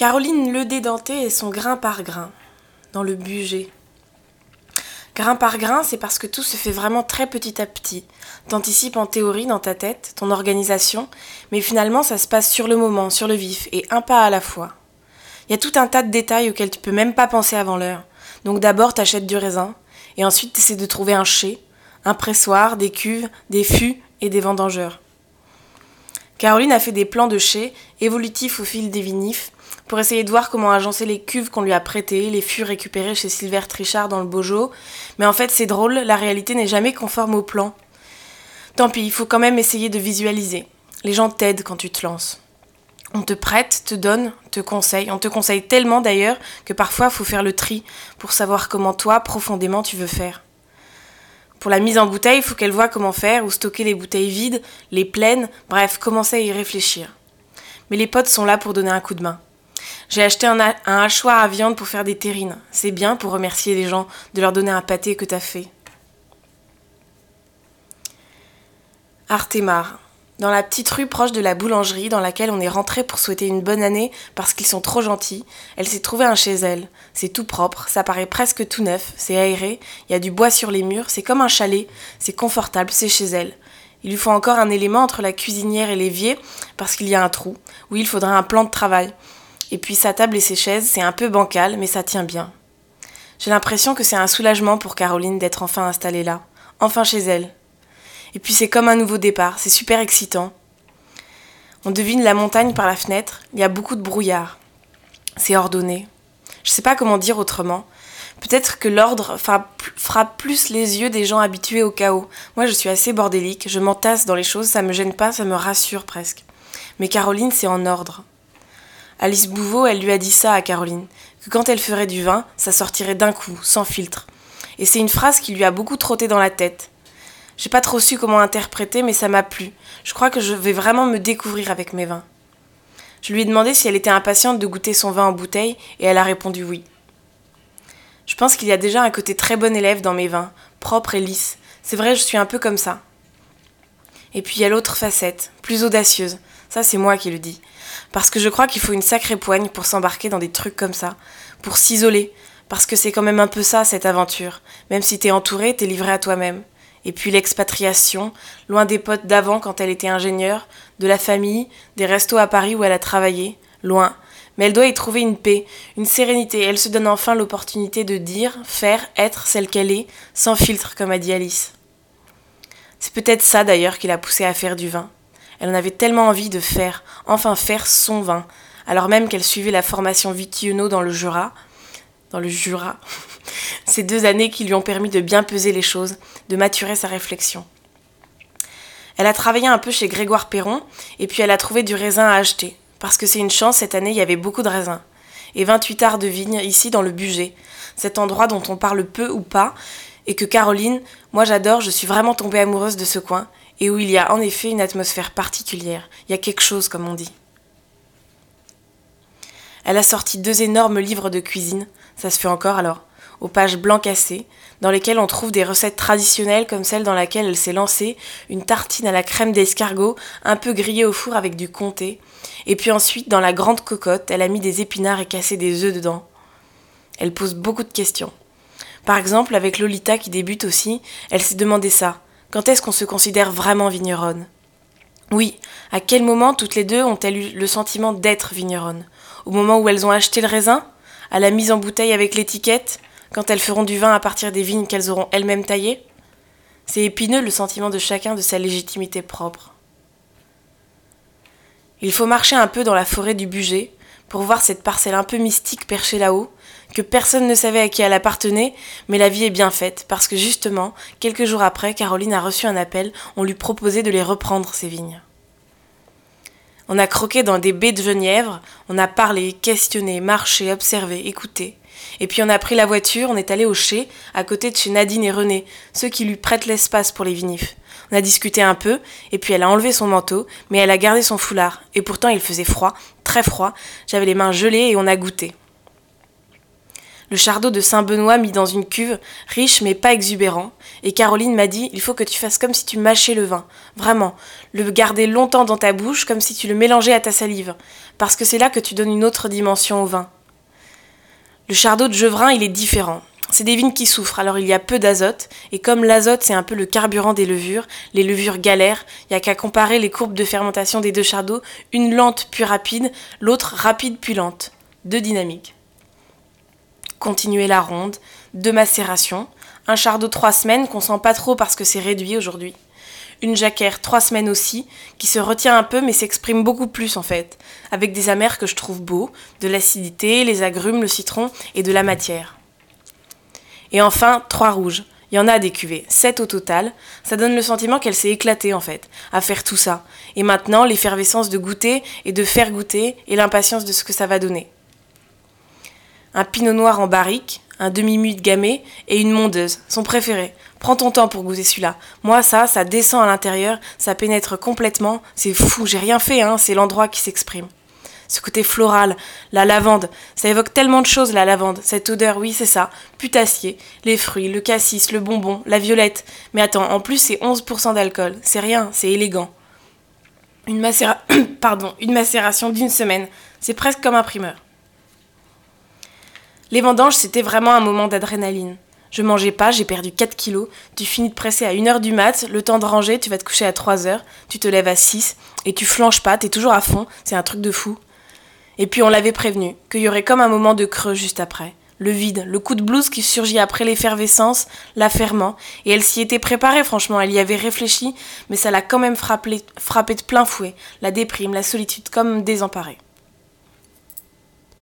Caroline le dédenté et son grain par grain, dans le budget. Grain par grain, c'est parce que tout se fait vraiment très petit à petit. T'anticipes en théorie dans ta tête, ton organisation, mais finalement ça se passe sur le moment, sur le vif, et un pas à la fois. Il y a tout un tas de détails auxquels tu peux même pas penser avant l'heure. Donc d'abord t'achètes du raisin, et ensuite t'essaies de trouver un chai, un pressoir, des cuves, des fûts et des vendangeurs. Caroline a fait des plans de chai, évolutifs au fil des vinifs, pour essayer de voir comment agencer les cuves qu'on lui a prêtées, les fûts récupérés chez Sylvère Trichard dans le Beaujolais. Mais en fait, c'est drôle, la réalité n'est jamais conforme au plan. Tant pis, il faut quand même essayer de visualiser. Les gens t'aident quand tu te lances. On te prête, te donne, te conseille. On te conseille tellement d'ailleurs que parfois il faut faire le tri pour savoir comment toi, profondément, tu veux faire. Pour la mise en bouteille, il faut qu'elle voit comment faire ou stocker les bouteilles vides, les pleines, bref, commencer à y réfléchir. Mais les potes sont là pour donner un coup de main. J'ai acheté un, hachoir à viande pour faire des terrines. C'est bien pour remercier les gens de leur donner un pâté que t'as fait. Artemar. Dans la petite rue proche de la boulangerie dans laquelle on est rentré pour souhaiter une bonne année parce qu'ils sont trop gentils, elle s'est trouvée un chez elle. C'est tout propre, ça paraît presque tout neuf, c'est aéré, il y a du bois sur les murs, c'est comme un chalet, c'est confortable, c'est chez elle. Il lui faut encore un élément entre la cuisinière et l'évier parce qu'il y a un trou, où il faudrait un plan de travail. Et puis sa table et ses chaises, c'est un peu bancal, mais ça tient bien. J'ai l'impression que c'est un soulagement pour Caroline d'être enfin installée là, enfin chez elle. Et puis c'est comme un nouveau départ, c'est super excitant. On devine la montagne par la fenêtre, il y a beaucoup de brouillard. C'est ordonné. Je sais pas comment dire autrement. Peut-être que l'ordre frappe plus les yeux des gens habitués au chaos. Moi, je suis assez bordélique, je m'entasse dans les choses, ça me gêne pas, ça me rassure presque. Mais Caroline, c'est en ordre. Alice Bouveau, elle lui a dit ça à Caroline, que quand elle ferait du vin, ça sortirait d'un coup, sans filtre. Et c'est une phrase qui lui a beaucoup trotté dans la tête. J'ai pas trop su comment interpréter, mais ça m'a plu. Je crois que je vais vraiment me découvrir avec mes vins. Je lui ai demandé si elle était impatiente de goûter son vin en bouteille, et elle a répondu oui. Je pense qu'il y a déjà un côté très bon élève dans mes vins, propre et lisse. C'est vrai, je suis un peu comme ça. Et puis il y a l'autre facette, plus audacieuse. Ça, c'est moi qui le dis. Parce que je crois qu'il faut une sacrée poigne pour s'embarquer dans des trucs comme ça, pour s'isoler, parce que c'est quand même un peu ça, cette aventure. Même si t'es entouré, t'es livré à toi-même. Et puis l'expatriation, loin des potes d'avant quand elle était ingénieure, de la famille, des restos à Paris où elle a travaillé, loin. Mais elle doit y trouver une paix, une sérénité. Elle se donne enfin l'opportunité de dire, faire, être celle qu'elle est, sans filtre, comme a dit Alice. C'est peut-être ça d'ailleurs qui l'a poussée à faire du vin. Elle en avait tellement envie de faire, enfin faire son vin, alors même qu'elle suivait la formation Vitiono dans le Jura. Dans le Jura. Ces deux années qui lui ont permis de bien peser les choses, de maturer sa réflexion. Elle a travaillé un peu chez Grégoire Perron, et puis elle a trouvé du raisin à acheter, parce que c'est une chance, cette année il y avait beaucoup de raisins. Et 28 arts de vigne ici dans le Bugey, cet endroit dont on parle peu ou pas, et que Caroline, moi j'adore, je suis vraiment tombée amoureuse de ce coin, et où il y a en effet une atmosphère particulière. Il y a quelque chose, comme on dit. Elle a sorti deux énormes livres de cuisine, ça se fait encore alors, aux pages blanc cassées, dans lesquelles on trouve des recettes traditionnelles comme celle dans laquelle elle s'est lancée, une tartine à la crème d'escargot, un peu grillée au four avec du comté, et puis ensuite, dans la grande cocotte, elle a mis des épinards et cassé des œufs dedans. Elle pose beaucoup de questions. Par exemple, avec Lolita qui débute aussi, elle s'est demandé ça. Quand est-ce qu'on se considère vraiment vigneronne? Oui, à quel moment toutes les deux ont-elles eu le sentiment d'être vigneronnes? Au moment où elles ont acheté le raisin? À la mise en bouteille avec l'étiquette? Quand elles feront du vin à partir des vignes qu'elles auront elles-mêmes taillées? C'est épineux le sentiment de chacun de sa légitimité propre. Il faut marcher un peu dans la forêt du Bugey pour voir cette parcelle un peu mystique perchée là-haut, que personne ne savait à qui elle appartenait, mais la vie est bien faite, parce que justement, quelques jours après, Caroline a reçu un appel, on lui proposait de les reprendre, ces vignes. On a croqué dans des baies de genièvre, on a parlé, questionné, marché, observé, écouté. Et puis on a pris la voiture, on est allé au chai, à côté de chez Nadine et René, ceux qui lui prêtent l'espace pour les vinifs. On a discuté un peu, et puis elle a enlevé son manteau, mais elle a gardé son foulard. Et pourtant il faisait froid, très froid, j'avais les mains gelées et on a goûté. Le chardot de Saint-Benoît mis dans une cuve, riche mais pas exubérant, et Caroline m'a dit il faut que tu fasses comme si tu mâchais le vin, vraiment, le garder longtemps dans ta bouche comme si tu le mélangeais à ta salive, parce que c'est là que tu donnes une autre dimension au vin. Le chardot de Gevrin, il est différent. C'est des vignes qui souffrent, alors il y a peu d'azote, et comme l'azote c'est un peu le carburant des levures, les levures galèrent, il n'y a qu'à comparer les courbes de fermentation des deux chardots, une lente puis rapide, l'autre rapide puis lente. Deux dynamiques. Continuer la ronde, deux macérations, un chardot trois semaines qu'on sent pas trop parce que c'est réduit aujourd'hui. Une jacquère trois semaines aussi, qui se retient un peu mais s'exprime beaucoup plus en fait, avec des amers que je trouve beaux, de l'acidité, les agrumes, le citron et de la matière. Et enfin, trois rouges. Il y en a des cuvées, sept au total. Ça donne le sentiment qu'elle s'est éclatée en fait, à faire tout ça. Et maintenant, l'effervescence de goûter et de faire goûter et l'impatience de ce que ça va donner. Un pinot noir en barrique, un demi-muit gamay et une mondeuse, son préféré. Prends ton temps pour goûter celui-là. Moi, ça, ça descend à l'intérieur, ça pénètre complètement. C'est fou, j'ai rien fait, hein, c'est l'endroit qui s'exprime ce côté floral, la lavande. Ça évoque tellement de choses, la lavande. Cette odeur, oui, c'est ça. Putassier, les fruits, le cassis, le bonbon, la violette. Mais attends, en plus, c'est 11% d'alcool. C'est rien, c'est élégant. Pardon, une macération d'une semaine. C'est presque comme un primeur. Les vendanges, c'était vraiment un moment d'adrénaline. Je mangeais pas, j'ai perdu 4 kilos. Tu finis de presser à 1h du mat, le temps de ranger, tu vas te coucher à 3h, tu te lèves à 6 et tu flanches pas, t'es toujours à fond, c'est un truc de fou. Et puis on l'avait prévenu, qu'il y aurait comme un moment de creux juste après. Le vide, le coup de blues qui surgit après l'effervescence, l'affairement. Et elle s'y était préparée, franchement, elle y avait réfléchi, mais ça l'a quand même frappé, frappé de plein fouet. La déprime, la solitude, comme désemparée.